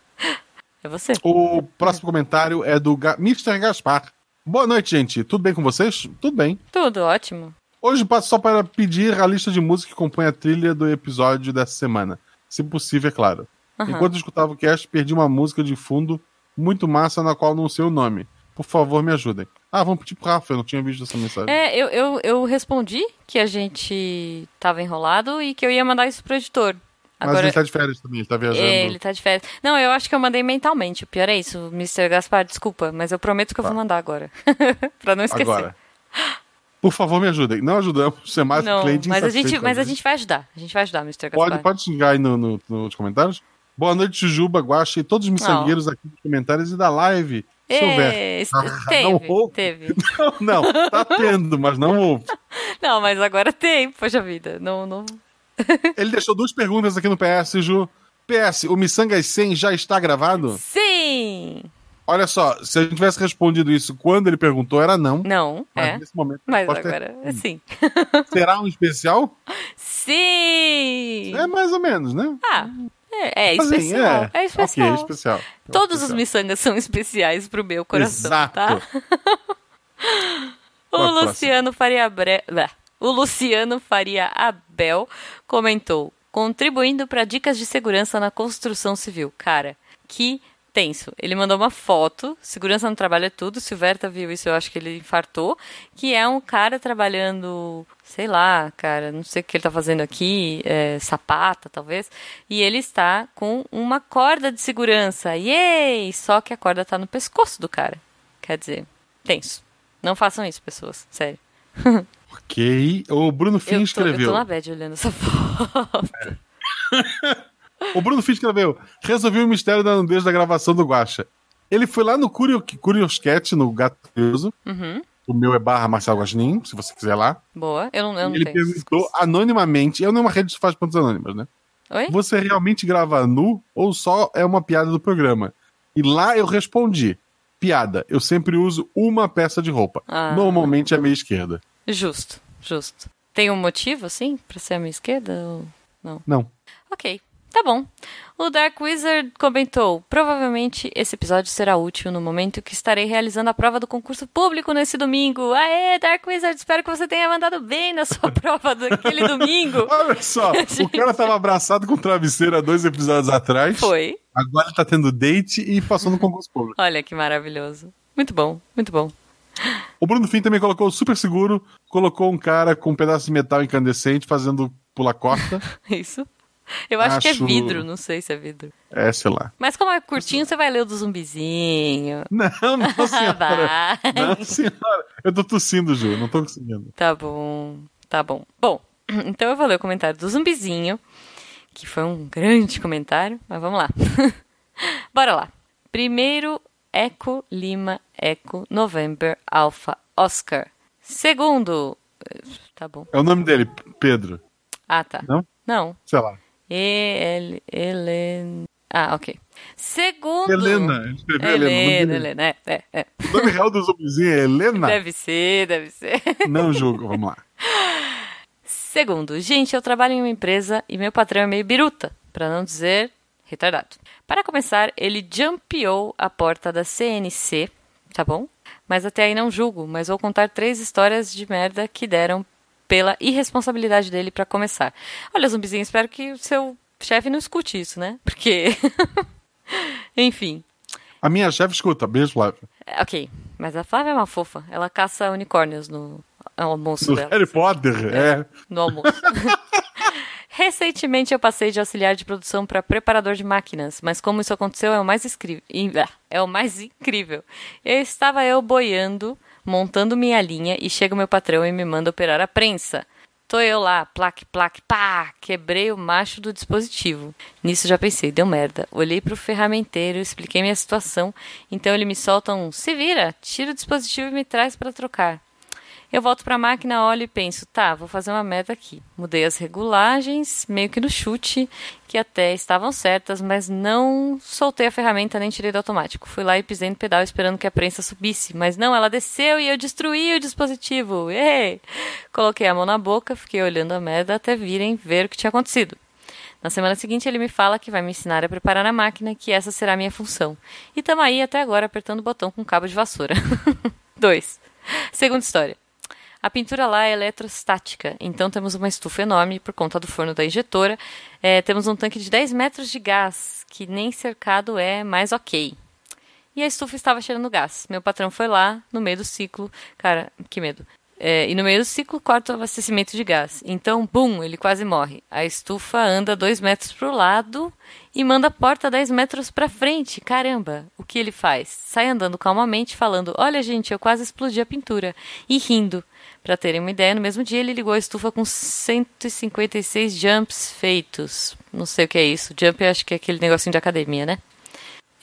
É você. O próximo comentário é do Ga Mr. Gaspar. Boa noite, gente. Tudo bem com vocês? Tudo bem. Tudo ótimo. Hoje passo só para pedir a lista de música que compõe a trilha do episódio dessa semana. Se possível, é claro. Aham. Enquanto eu escutava o cast, perdi uma música de fundo muito massa na qual não sei o nome. Por favor, me ajudem. Ah, vamos pedir pro Rafa, eu não tinha visto essa mensagem. É, eu, eu, eu respondi que a gente tava enrolado e que eu ia mandar isso pro editor. Mas Agora, ele tá de férias também, ele tá viajando. É, ele tá de férias. Não, eu acho que eu mandei mentalmente. O pior é isso, Mr. Gaspar, desculpa, mas eu prometo que eu vou mandar agora. pra não esquecer. Tá. Agora. Por favor, me ajudem. Não ajudamos, ser mais não, cliente mas a gente, mas a gente. vai ajudar. A gente vai ajudar, Mr. Gaspar. Pode, pode xingar aí no, no- nos comentários. Boa noite, Jujuba, Guaxa e todos os miçangueiros aqui nos comentários e da live. Se houver. É, Ah, teve, não houve. teve. Não, não, tá tendo, mas não houve. Não, mas agora tem, poxa vida. Não, não. Ele deixou duas perguntas aqui no PS, Ju. PS, o Missangas 100 já está gravado? Sim! Olha só, se a gente tivesse respondido isso quando ele perguntou, era não. Não, Mas é. nesse momento. Mas é agora, é sim. Será um especial? Sim! É mais ou menos, né? Ah, é, é Assim, especial. É, especial. Ok, especial. Todos os Especial. miçangas são especiais pro meu coração, Exato. tá? O. Luciano Faria Bre... O Luciano Faria Abel comentou: contribuindo para dicas de segurança na construção civil. Cara, que tenso. Ele mandou uma foto, segurança no trabalho é tudo. Se o Verta viu isso, eu acho que ele infartou. Que é um cara trabalhando, sei lá, cara, não sei o que ele tá fazendo aqui, é, sapata, talvez. E ele está com uma corda de segurança. Yay! Só que a corda tá no pescoço do cara. Quer dizer, tenso. Não façam isso, pessoas. Sério. Ok. O Bruno Fim Eu tô, eu escreveu. tô na bad olhando essa foto. O Bruno Fim escreveu. Resolvi o mistério da nudez da gravação do Guacha. Ele foi lá no Curio, Curioscat, no Gato Curioso. Uhum. O meu é barra Marcel Guaxinim, se você quiser lá. Boa. Eu não, eu não ele tenho. perguntou anonimamente. Eu não é uma rede que faz pontos anônimas, né? Oi? Você realmente grava nu ou só é uma piada do programa? E lá eu respondi: piada. Eu sempre uso uma peça de roupa. Ah. Normalmente é meia esquerda. Justo, justo. Tem um motivo, assim, pra ser a minha esquerda? Ou... Não. Não. Ok, tá bom. O Dark Wizard comentou: provavelmente esse episódio será útil no momento que estarei realizando a prova do concurso público nesse domingo. Aê, Dark Wizard, espero que você tenha mandado bem na sua prova daquele domingo. Olha só, o cara tava abraçado com o travesseiro há dois episódios atrás. Foi. Agora ele tá tendo date e passou no concurso público. Olha que maravilhoso. Muito bom, muito bom. O Bruno Fim também colocou super seguro, colocou um cara com um pedaço de metal incandescente fazendo pula corta. Isso. Eu acho, que é Acho- vidro, não sei se é vidro. É, sei lá. Mas como é curtinho, você vai ler o do zumbizinho. Não, não, senhora. Vai. Não, senhora. Eu tô tossindo, Ju, não tô conseguindo. Tá bom, tá bom. Bom, então eu vou ler o comentário do zumbizinho, que foi um grande comentário, mas vamos lá. Bora lá. Primeiro, Eco Lima Eco November Alpha Oscar. Segundo, tá bom. É o nome dele, Pedro. Ah, tá. Não? Não. Sei lá. E L Helena. Ah, ok. Segundo. Helena. Ele escreveu Helena. Helena, Helena, é, é, é. O nome real do zumbizinho é Helena? Deve ser, deve ser. Não julgo, vamos lá. Segundo, gente, eu trabalho em uma empresa e meu patrão é meio biruta, pra não dizer retardado. Para começar, ele jumpeou a porta da CNC, tá bom? Mas até aí não julgo, mas vou contar três histórias de merda que deram pela irresponsabilidade dele pra começar. Olha, zumbizinho, espero que o seu chefe não escute isso, né? Porque. Enfim. A minha chefe escuta. Beijo, Flávio. É, Ok, mas a Flávia é uma fofa. Ela caça unicórnios no almoço No dela. Harry Potter, é. no almoço. Recentemente eu passei de auxiliar de produção para preparador de máquinas, mas como isso aconteceu é o mais incrível. É o mais incrível. Eu estava eu boiando, montando minha linha e chega o meu patrão e me manda operar a prensa. Tô eu lá, plaque, plaque, pá, quebrei o macho do dispositivo. Nisso já pensei, deu merda. Olhei pro ferramenteiro, expliquei minha situação, então ele me solta um, se vira, tira o dispositivo e me traz para trocar. Eu volto pra máquina, olho e penso, tá, vou fazer uma meta aqui. Mudei as regulagens, meio que no chute, que até estavam certas, mas não soltei a ferramenta nem tirei do automático. Fui lá e pisei no pedal esperando que a prensa subisse, mas não, ela desceu e eu destruí o dispositivo. Ei! Coloquei a mão na boca, fiquei olhando a merda até virem ver o que tinha acontecido. Na semana seguinte, ele me fala que vai me ensinar a preparar a máquina, que essa será a minha função. E tamo aí até agora apertando o botão com cabo de vassoura. 2. Segunda história. A pintura lá é eletrostática, então temos uma estufa enorme por conta do forno da injetora. É, temos um tanque de 10 metros de gás, que nem cercado é mais ok. E a estufa estava cheirando gás. Meu patrão foi lá, no meio do ciclo. Cara, que medo. É, e no meio do ciclo corta o abastecimento de gás. Então, bum, ele quase morre. A estufa anda dois metros para o lado e manda a porta 10 metros para frente. Caramba, o que ele faz? Sai andando calmamente, falando: Olha, gente, eu quase explodi a pintura. E rindo. Para terem uma ideia, no mesmo dia ele ligou a estufa com 156 jumps feitos. Não sei o que é isso. Jump eu acho que é aquele negocinho de academia, né?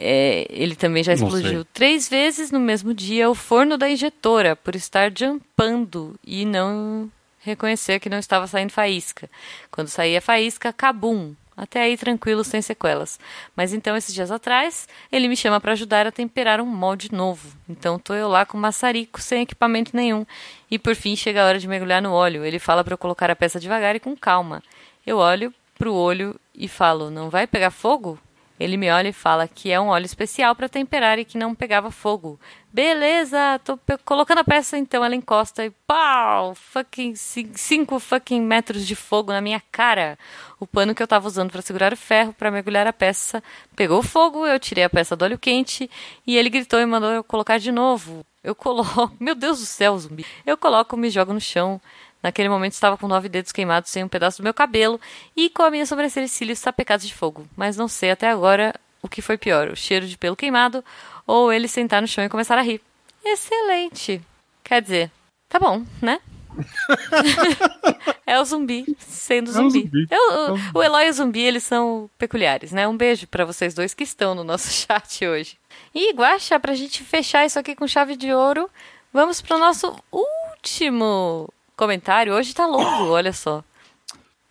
É, ele também já explodiu três vezes no mesmo dia o forno da injetora por estar jumpando e não reconhecer que não estava saindo faísca. Quando saía faísca, cabum! Até aí tranquilo, sem sequelas. Mas então, esses dias atrás, ele me chama para ajudar a temperar um molde novo. Então tô eu lá com maçarico, sem equipamento nenhum. E por fim chega a hora de mergulhar no óleo. Ele fala para eu colocar a peça devagar e com calma. Eu olho pro olho e falo: "Não vai pegar fogo?" Ele me olha e fala que é um óleo especial para temperar e que não pegava fogo. Beleza, tô colocando a peça então. Ela encosta e pau! Fucking 5 fucking metros de fogo na minha cara. O pano que eu tava usando para segurar o ferro para mergulhar a peça pegou fogo. Eu tirei a peça do óleo quente e ele gritou e mandou eu colocar de novo. Eu coloco. Meu Deus do céu, zumbi. Eu coloco, me jogo no chão. Naquele momento estava com nove dedos queimados sem um pedaço do meu cabelo e com a minha sobrancelha e cílios tapecados de fogo. Mas não sei até agora o que foi pior, o cheiro de pelo queimado ou ele sentar no chão e começar a rir. Excelente! Quer dizer, tá bom, né? é o zumbi sendo zumbi. É o, zumbi. Eu, o, o Eloy e o zumbi, eles são peculiares, né? Um beijo para vocês dois que estão no nosso chat hoje. E Guaxa, pra gente fechar isso aqui com chave de ouro, vamos pro nosso último comentário. Hoje tá longo, olha só.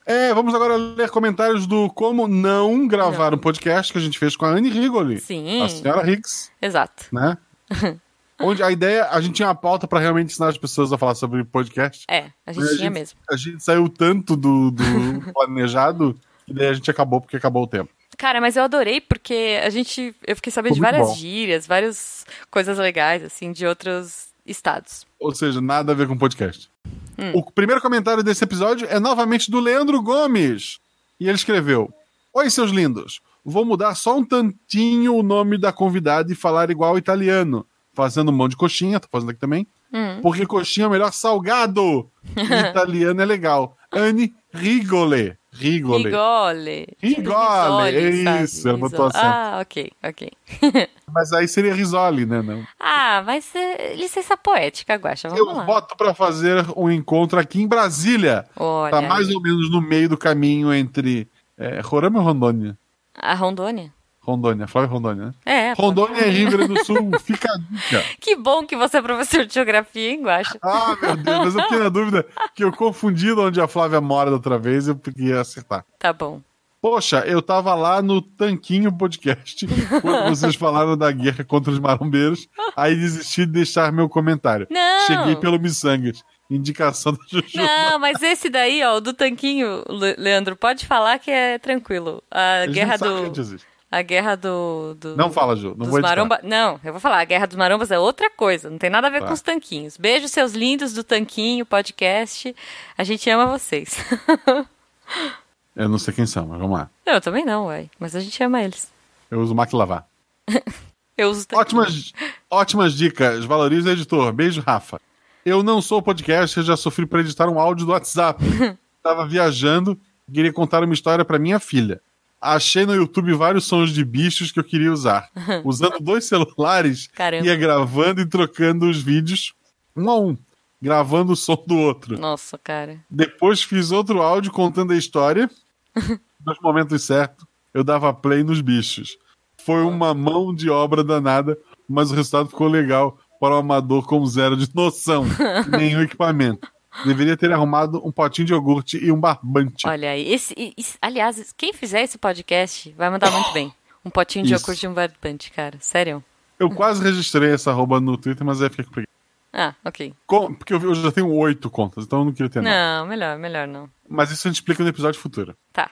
É, vamos agora ler comentários do Como Não Gravar não. um Podcast que a gente fez com a Anne Rigoli. Sim. A senhora Higgs. Exato. Né? Onde a ideia, a gente tinha uma pauta para realmente ensinar as pessoas a falar sobre podcast. É, a gente a tinha gente, mesmo. A gente saiu tanto do, do planejado que daí a gente acabou porque acabou o tempo. Cara, mas eu adorei porque a gente. Eu fiquei sabendo de várias bom. gírias, várias coisas legais, assim, de outros estados. Ou seja, nada a ver com podcast. Hum. O primeiro comentário desse episódio é novamente do Leandro Gomes. E ele escreveu: Oi, seus lindos. Vou mudar só um tantinho o nome da convidada e falar igual italiano. Fazendo um monte de coxinha, tô fazendo aqui também. Hum. Porque coxinha é o melhor salgado. italiano é legal. Anne Rigole. Rigole. Rigole. Rigole. É isso, ela botou acento. Ah, ok, ok. Mas aí seria risole, né? Não. Ah, mas é licença poética, Guaxa. Vamos Eu lá. voto para fazer um encontro aqui em Brasília. Olha tá mais aí. ou menos no meio do caminho entre é, Roraima e Rondônia. A Rondônia? Rondônia, Flávia Rondônia, né? É. Rondônia e Rio Grande do Sul, fica a dica. Que bom que você é professor de geografia, hein, Guaxa? Ah, meu Deus, mas eu fiquei na dúvida que eu confundi de onde a Flávia mora da outra vez e eu ia acertar. Tá bom. Poxa, eu tava lá no Tanquinho Podcast, quando vocês falaram da guerra contra os marombeiros, aí desisti de deixar meu comentário. Não! Cheguei pelo Missangas. Indicação da Juju. Não, mas esse daí, ó, o do tanquinho, Le- Leandro, pode falar que é tranquilo. A Eles guerra do. A guerra do. do Não fala, Ju. Não vou maromba... Não, eu vou falar. A guerra dos marombas é outra coisa. Não tem nada a ver Tá. com os tanquinhos. Beijo, seus lindos do Tanquinho Podcast. A gente ama vocês. Eu não sei quem são, mas vamos lá. Não, eu também não, uai. Mas a gente ama eles. Eu uso máquina lavar. Eu uso tanquinho. Ótimas, ótimas dicas. Valorize o editor. Beijo, Rafa. Eu não sou podcast, eu já sofri para editar um áudio do WhatsApp. Tava viajando, queria contar uma história para minha filha. Achei no YouTube vários sons de bichos que eu queria usar. Usando dois celulares, Caramba. ia gravando e trocando os vídeos um a um, gravando o som do outro. Nossa, cara. Depois fiz outro áudio contando a história. Nos momentos certos, eu dava play nos bichos. Foi uma mão de obra danada, mas o resultado ficou legal para um amador com zero de noção, nenhum equipamento. Deveria ter arrumado um potinho de iogurte e um barbante. Olha aí. Esse, esse- aliás, quem fizer esse podcast vai mandar muito bem. Um potinho de Isso. iogurte e um barbante, cara. Sério. Eu quase registrei essa arroba no Twitter, mas aí fiquei com preguiça. Ah, ok. Com- Porque eu eu já tenho oito contas, então eu não queria ter nada. Não, melhor, melhor não. Mas isso a gente explica no episódio futuro. Tá.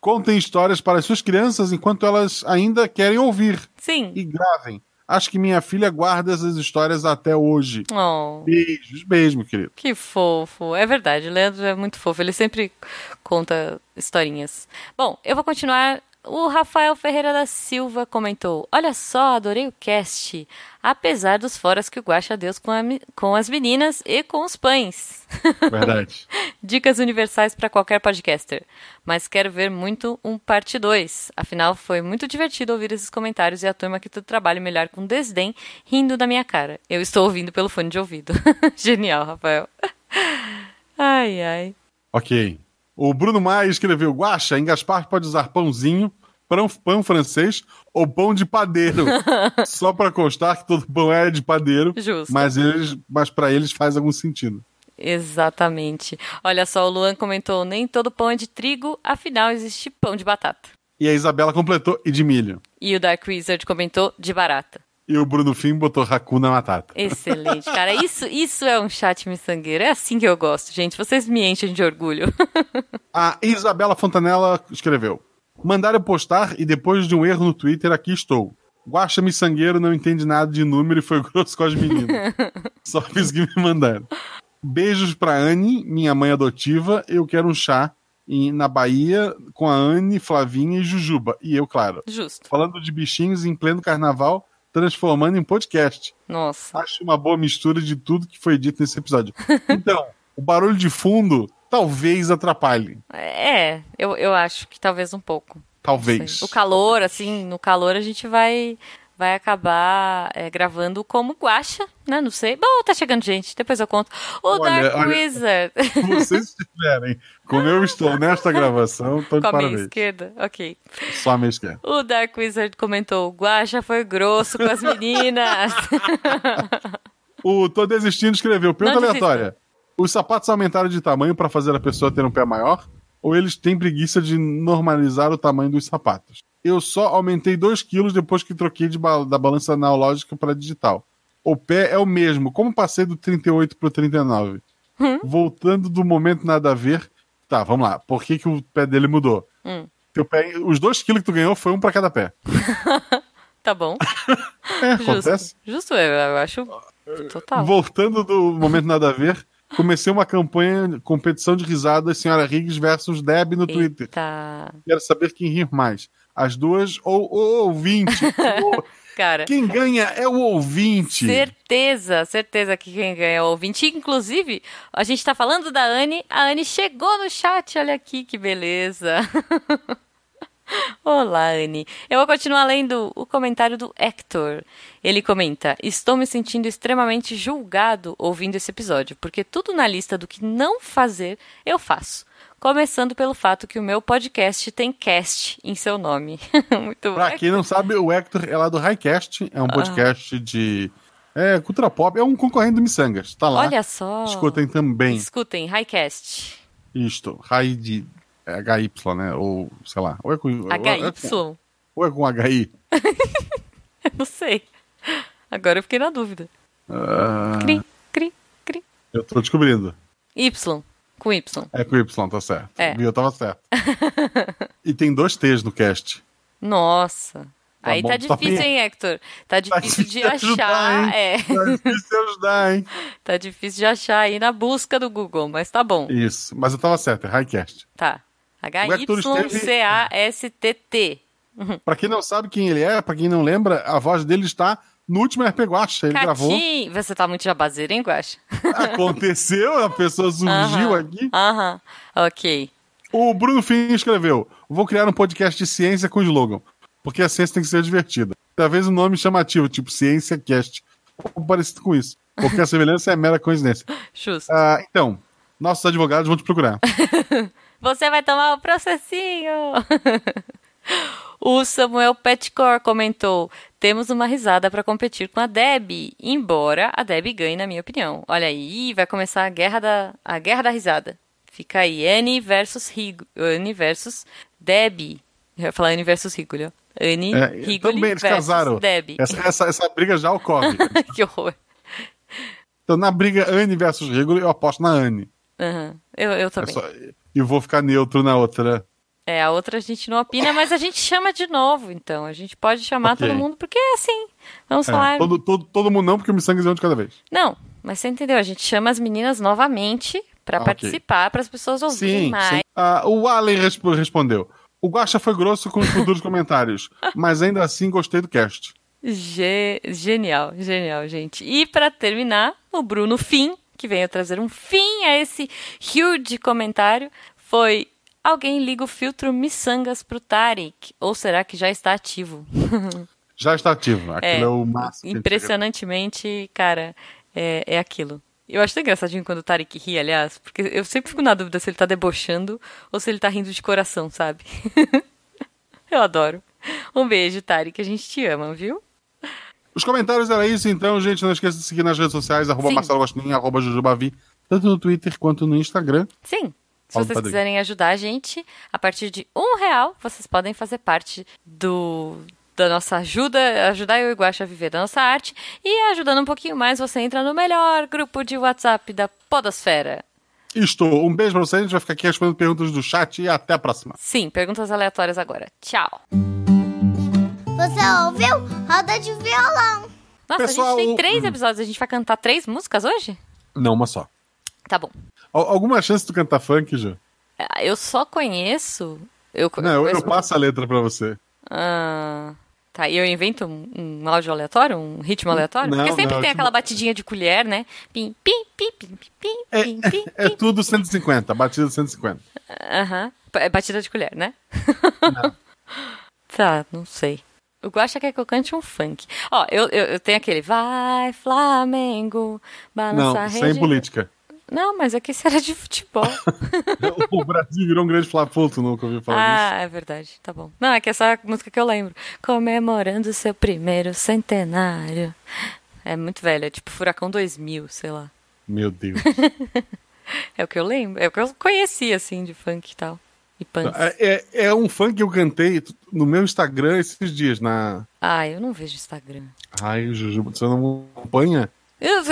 Contem histórias para as suas crianças enquanto elas ainda querem ouvir. Sim. e gravem. Acho que minha filha guarda essas histórias até hoje. Oh, Beijos, beijo, meu querido. que fofo. É verdade, o Leandro é muito fofo. Ele sempre conta historinhas. Bom, eu vou continuar. O Rafael Ferreira da Silva comentou: Olha só, adorei o cast. Apesar dos foras que o Guaxa deu com, com as meninas e com os pães. Verdade. Dicas universais para qualquer podcaster. Mas quero ver muito um parte 2. Afinal, foi muito divertido ouvir esses comentários e a turma aqui do trabalho me olhar com desdém, rindo da minha cara. Eu estou ouvindo pelo fone de ouvido. Genial, Rafael. Ai, ai. ok. O Bruno Maia escreveu: Guaxa, em Gaspar pode usar pãozinho, pão, pão francês ou pão de padeiro. Só para constar que todo pão é de padeiro, Justo. mas, eles, mas para eles faz algum sentido. Exatamente. Olha só, o Luan comentou: nem todo pão é de trigo, afinal existe pão de batata. E a Isabela completou e de milho. E o Dark Wizard comentou de barata. E o Bruno Fim botou Hakuna Matata. Excelente, cara. Isso, isso é um chat miçangueiro. É assim que eu gosto, gente. Vocês me enchem de orgulho. A Isabela Fontanella escreveu: Mandaram postar e depois de um erro no Twitter, aqui estou. Guaxa miçangueiro não entende nada de número e foi grosso com as meninas. Só fiz que me mandaram. Beijos pra Anne, minha mãe adotiva. Eu quero um chá em- na Bahia com a Anne, Flavinha e Jujuba. E eu, claro. Justo. Falando de bichinhos em pleno carnaval, transformando em podcast. Nossa. Acho uma boa mistura de tudo que foi dito nesse episódio. Então, o barulho de fundo talvez atrapalhe. É, eu, eu acho que talvez um pouco. Talvez. O calor, assim, no calor a gente vai vai acabar é, gravando como guacha, né? Não sei. Bom, tá chegando gente, depois eu conto. O Olha, Dark olha- Wizard. Se vocês estiverem como eu estou nesta gravação, tô de Com a minha esquerda, ok. Só a minha esquerda. O Dark Wizard comentou: Guacha foi grosso com as meninas. O Tô Desistindo escreveu, pergunta Não aleatória. Os sapatos aumentaram de tamanho para fazer a pessoa ter um pé maior? Ou eles têm preguiça de normalizar o tamanho dos sapatos? Eu só aumentei 2 quilos depois que troquei de ba- da balança analógica para digital. O pé é o mesmo. Como passei do 38 pro 39? Hum? Voltando do momento nada a ver. Tá, vamos lá. Por que, que o pé dele mudou? Hum. Teu pé, os 2 quilos que tu ganhou foi um para cada pé. tá bom. É, acontece. Justo, eu, eu acho total. Voltando do momento nada a ver, comecei uma campanha, competição de risadas, Senhora Riggs versus Deb no Twitter. Eita. Quero saber quem rir mais. As duas ou o ouvinte. Cara. quem ganha é o ouvinte. Certeza, certeza que quem ganha é o ouvinte. Inclusive, a gente tá falando da Anne. A Anne chegou no chat, olha aqui que beleza. Olá, Anne. Eu vou continuar lendo o comentário do Hector. Ele comenta: Estou me sentindo extremamente julgado ouvindo esse episódio, porque tudo na lista do que não fazer eu faço. Começando pelo fato que o meu podcast tem cast em seu nome. Muito bom. Pra quem não sabe, o Hector é lá do Highcast, é um podcast de é, cultura pop, é um concorrente do Missangas. Tá lá. Olha só. Escutem também. Escutem, Highcast. Isto, High de é, HY, né? Ou, sei lá. Ou é com, ou é com- HY? Ou é com HI. Eu não sei. Agora eu fiquei na dúvida. Ah, Cri, cri, cri. eu tô descobrindo. Y. Com Y. É com Y, tá certo. É. Eu tava certo. e tem dois T's no cast. Nossa. Tá Aí bom, tá tá difícil, bem. hein, Hector? Tá difícil de difícil de achar. ajudar, é. Tá difícil ajudar, hein? Tá difícil de achar aí na busca do Google, mas tá bom. Isso, mas eu tava certo, é Highcast. Tá. Esteve- H-Y-C-A-S-T-T. Pra quem não sabe quem ele é, pra quem não lembra, a voz dele está no último RP Guacha. Ele gravou. Catim. Você tá muito jabazeiro, hein, Guaxa? Aconteceu, a pessoa surgiu Aham. aqui. Aham. Ok. O Bruno Fim escreveu: Vou criar um podcast de ciência com slogan. Porque a ciência tem que ser divertida. Talvez um nome chamativo, tipo Ciência Cast. Ou parecido com isso. Porque a semelhança é mera coincidência. Justo. Ah, então, nossos advogados vão te procurar. Você vai tomar o processinho. o Samuel Petcor comentou: temos uma risada para competir com a Deb, embora a Deb ganhe, na minha opinião. Olha aí, vai começar a guerra da, a guerra da risada. Fica aí, Anne versus Rigo, Anne versus Deb. Eu ia falar Anne versus Rigoli, ó. Anne, É, Rigoli também eles versus casaram. Deb. Essa, essa, essa briga já ocorre. que horror. Então, na briga Anne versus Rigolo, eu aposto na Anne. Aham. Eu, eu É também. só- E vou ficar neutro na outra. É, a outra a gente não opina, mas a gente chama de novo, então. A gente pode chamar Ok. todo mundo, porque é assim. Vamos É, falar. todo, todo, todo mundo não, porque o Missangas é um de cada vez. Não, mas você entendeu? A gente chama as meninas novamente Ah, ok. participar, para as pessoas ouvirem Sim, mais. sim. Ah, o Allen resp- respondeu. O Guaxa foi grosso com os futuros comentários, mas ainda assim gostei do cast. Ge- genial, genial, gente. E pra terminar, o Bruno Fim, que veio trazer um fim a esse huge comentário, foi alguém liga o filtro miçangas pro Tarek, ou será que já está ativo? Já está ativo. Aquilo é, É, o máximo. Impressionantemente, cara, é, é aquilo. Eu acho tão engraçadinho quando o Tarek ri, aliás, porque eu sempre fico na dúvida se ele tá debochando ou se ele tá rindo de coração, sabe? eu adoro. Um beijo, Tarek, a gente te ama, viu? Os comentários era isso, então, gente. Não esqueça de seguir nas redes sociais, arroba Sim. Marcelo Gostin, arroba Jujubavi. tanto no Twitter quanto no Instagram. Sim. Se vocês quiserem ajudar a gente, a partir de um real, vocês podem fazer parte do da nossa ajuda, ajudar eu e o Guaxa a viver da nossa arte. E ajudando um pouquinho mais, você entra no melhor grupo de WhatsApp da Podosfera. Estou. Um beijo pra você. A gente vai ficar aqui respondendo perguntas do chat e até a próxima. Sim, perguntas aleatórias agora. Tchau. Você ouviu? Roda de violão. Nossa, Pessoal, a gente tem três episódios. A gente vai cantar três músicas hoje? Não, uma só. Tá bom. Al- Alguma chance de tu cantar funk, Ju? Ah, Eu só conheço. Eu, Não, eu, eu passo a letra pra você. Ah, tá, e eu invento um, um áudio aleatório, um ritmo aleatório? Não, Porque sempre não, tem aquela batidinha de colher, né? Pim, pim, pim, pim, pim, É, pim, pim, é pim. tudo 150, batida 150. Aham. É batida de colher, né? tá, não sei. O Guaxa quer que eu cante um funk. Ó, eu, eu, eu tenho aquele Vai, Flamengo, balança Não, sem rede. política. Não, mas aqui isso era de futebol. o Brasil virou um grande flapô, tu nunca ouviu falar disso. ah, é verdade. Tá bom. Não, é que essa é música que eu lembro. Comemorando seu primeiro centenário. É muito velha, é tipo Furacão 2000, sei lá. Meu Deus. É o que eu lembro. É o que eu conheci, assim, de funk e tal. E punk. é, é- é um funk que eu cantei no meu Instagram esses dias, na... Ah, eu não vejo Instagram. Ai, Jujuba, você não acompanha? Eu,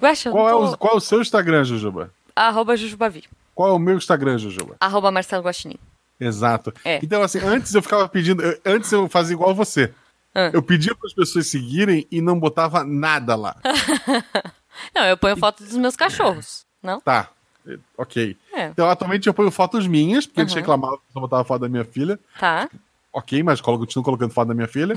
Guaxa, Qual é, tô... o, qual é o seu Instagram, Jujuba? Arroba Jujubavi. Qual é o meu Instagram, Jujuba? Arroba Marcelo Guaxinim. Exato. É. Então, assim, antes eu ficava pedindo. eu- antes eu fazia igual você. Ah. Eu pedia para as pessoas seguirem e não botava nada lá. Não, eu ponho foto dos meus cachorros. Não? Tá. Ok. É. Então, atualmente eu ponho fotos minhas, porque eles Aham. reclamavam que eu só botava foto da minha filha. Tá. Ok, mas continuo colocando foto da minha filha.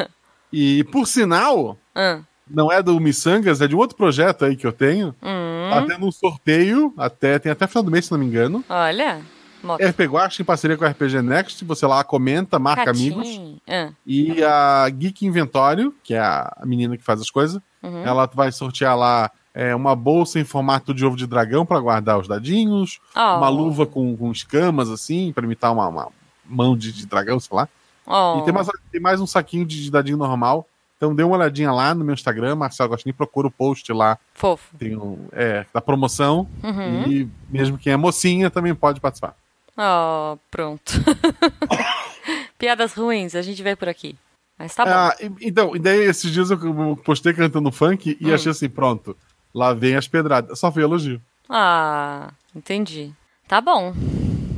e, por sinal, Ah. Não é do Missangas, é de um outro projeto aí que eu tenho. Hum. Tá tendo um sorteio, até, tem até final do mês, se não me engano. Olha. Moto. RPG Guacha em parceria com a RPG Next. Você lá comenta, marca Catinho. amigos. Ah. E a Geek Inventório, que é a menina que faz as coisas, Uhum. ela vai sortear lá é, uma bolsa em formato de ovo de dragão para guardar os dadinhos, Oh. uma luva com, com escamas, assim, para imitar uma, uma mão de, de dragão, sei lá. Oh. E tem mais, tem mais um saquinho de, de dadinho normal. Então dê uma olhadinha lá no meu Instagram, Marcelo Gostin, procura o post lá, Fofo. tem um, é, da promoção. Uhum. E mesmo quem é mocinha também pode participar. Oh, pronto. Piadas ruins, a gente vê por aqui. Mas tá bom. Ah, então, e daí esses dias eu postei cantando funk Hum. e achei assim, pronto, lá vem as pedradas. Só foi elogio. Ah, entendi. Tá bom.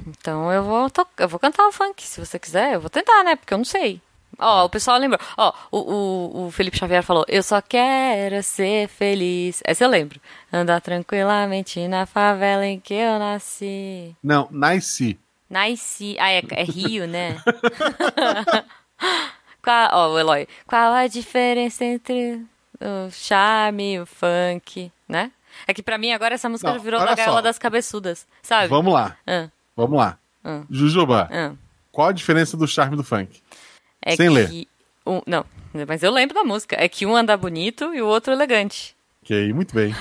Então eu vou, eu vou cantar o funk, se você quiser. Eu vou tentar, né? Porque eu não sei. Ó, o pessoal lembrou. Ó, o, o, o Felipe Xavier falou: Eu só quero ser feliz. Essa eu lembro. Andar tranquilamente na favela em que eu nasci. Não, nasci. Nasci. Ah, é, é Rio, né? Qual, ó, o Eloy. Qual a diferença entre o charme e o funk, né? É que pra mim agora essa música Não, virou da gaiola só. das cabeçudas, sabe? Vamos lá, Ah, vamos lá. ah, Jujuba, ah. qual a diferença do charme do funk? É Sem que ler. Um, não, mas eu lembro da música. É que um anda bonito e o outro elegante. Ok, muito bem.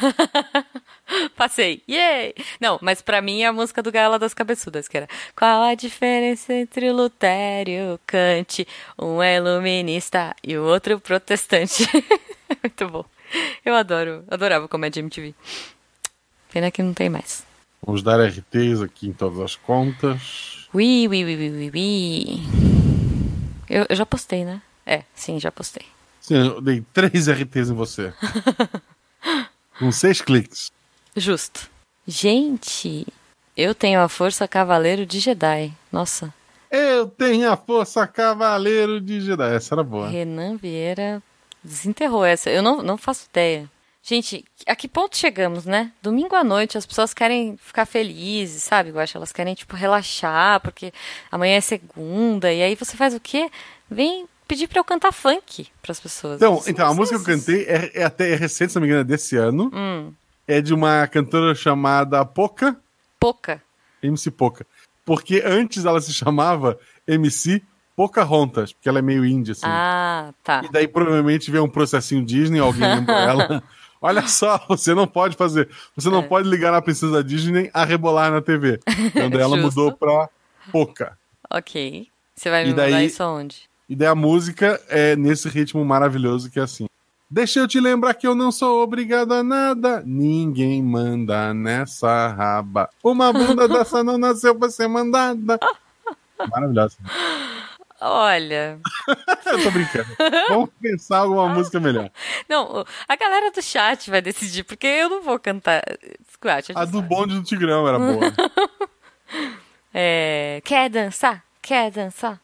Passei. Yay! Não, mas pra mim é a música do Gaiola das Cabeçudas, que era Qual a diferença entre Lutério e o Kant? Um é iluminista e o outro protestante. Muito bom. Eu adoro, adorava comédia MTV. Pena que não tem mais. Vamos dar RTs aqui em todas as contas. Ui, ui, ui, ui, ui, ui. Eu, eu já postei, né? É, sim, já postei. Sim, eu dei três RTs em você. Com seis cliques. Justo. Gente, eu tenho a força cavaleiro de Jedi. Nossa, Eu tenho a força cavaleiro de Jedi. Essa era boa. Renan Vieira desenterrou essa. Eu não, não faço ideia. Gente, a que ponto chegamos, né? Domingo à noite as pessoas querem ficar felizes, sabe? Eu acho elas querem, tipo, relaxar, porque amanhã é segunda. E aí você faz o quê? Vem pedir pra eu cantar funk pras pessoas. Então, Isso então a música que eu cantei é, é até é recente, se não me engano, é desse ano. Hum, É de uma cantora chamada Poca, pouca. MC Poca. Porque antes ela se chamava MC Pocahontas, porque ela é meio índia, assim. Ah, tá. E daí provavelmente veio um processinho Disney, alguém lembrou ela. Olha só, você não pode fazer. Você não É. pode ligar na princesa Disney a rebolar na TV. Então daí ela mudou pra Poca. Ok. Você vai me E daí- mandar isso aonde? E daí a música é nesse ritmo maravilhoso que é assim. Deixa eu te lembrar que eu não sou obrigado a nada. Ninguém manda nessa raba. Uma bunda dessa não nasceu pra ser mandada. Maravilhosa. Olha. eu tô brincando. Vamos pensar alguma música melhor. Não, a galera do chat vai decidir, porque eu não vou cantar. Squat, a do bonde do Tigrão era boa. é, quer dançar? Quer dançar?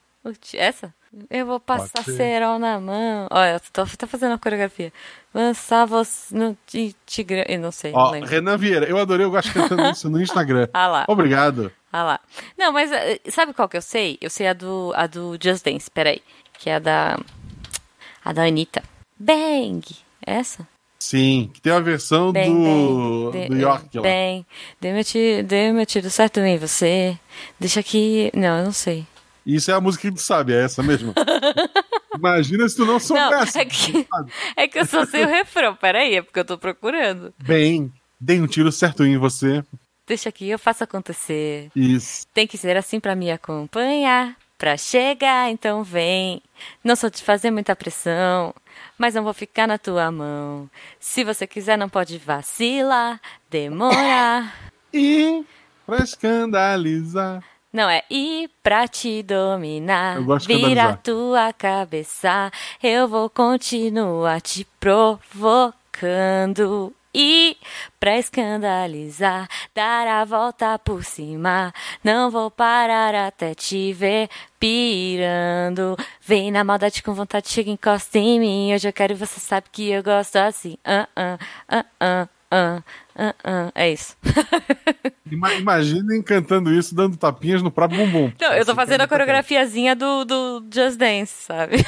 Essa? Eu vou passar cerol na mão. Olha, tô, tô fazendo a coreografia. Lançar você no Tigrão. Eu não sei. Ó, não. Renan Vieira, eu adorei, eu gosto cantando isso no Instagram. ah lá. Obrigado. Ah lá. Não, mas eh, sabe qual que eu sei? Eu sei a do, a do Just Dance, peraí. Que é a da. A da Anitta. Bang! Essa? Sim, que tem a versão bang, do, bang, do York lá. Bem, dê meu, tiro, dê meu tiro certo em você. Deixa aqui. Não, eu não sei. Isso é a música que tu sabe, é essa mesmo. Imagina se tu não soubesse. Não, é, que, é que eu só sei o refrão, peraí, é porque eu tô procurando. Bem, dei um tiro certo em você. Deixa aqui, eu faço acontecer. Isso. Tem que ser assim para me acompanhar. Pra chegar, então vem. Não sou de fazer muita pressão, mas não vou ficar na tua mão. Se você quiser, não pode vacilar, demorar. e pra escandalizar. Não, é ir pra te dominar. Eu gosto de Vira escandalizar. tua cabeça. Eu vou continuar te provocando. E pra escandalizar, dar a volta por cima. Não vou parar até te ver pirando. Vem na maldade com vontade, chega e encosta em mim. Hoje eu quero e você sabe que eu gosto assim. Ah, ah, ah, ah, ah, ah, ah. É isso. Ima imaginem cantando isso, dando tapinhas no próprio bumbum. Não, eu tô Assim, fazendo a coreografiazinha do, do Just Dance, sabe?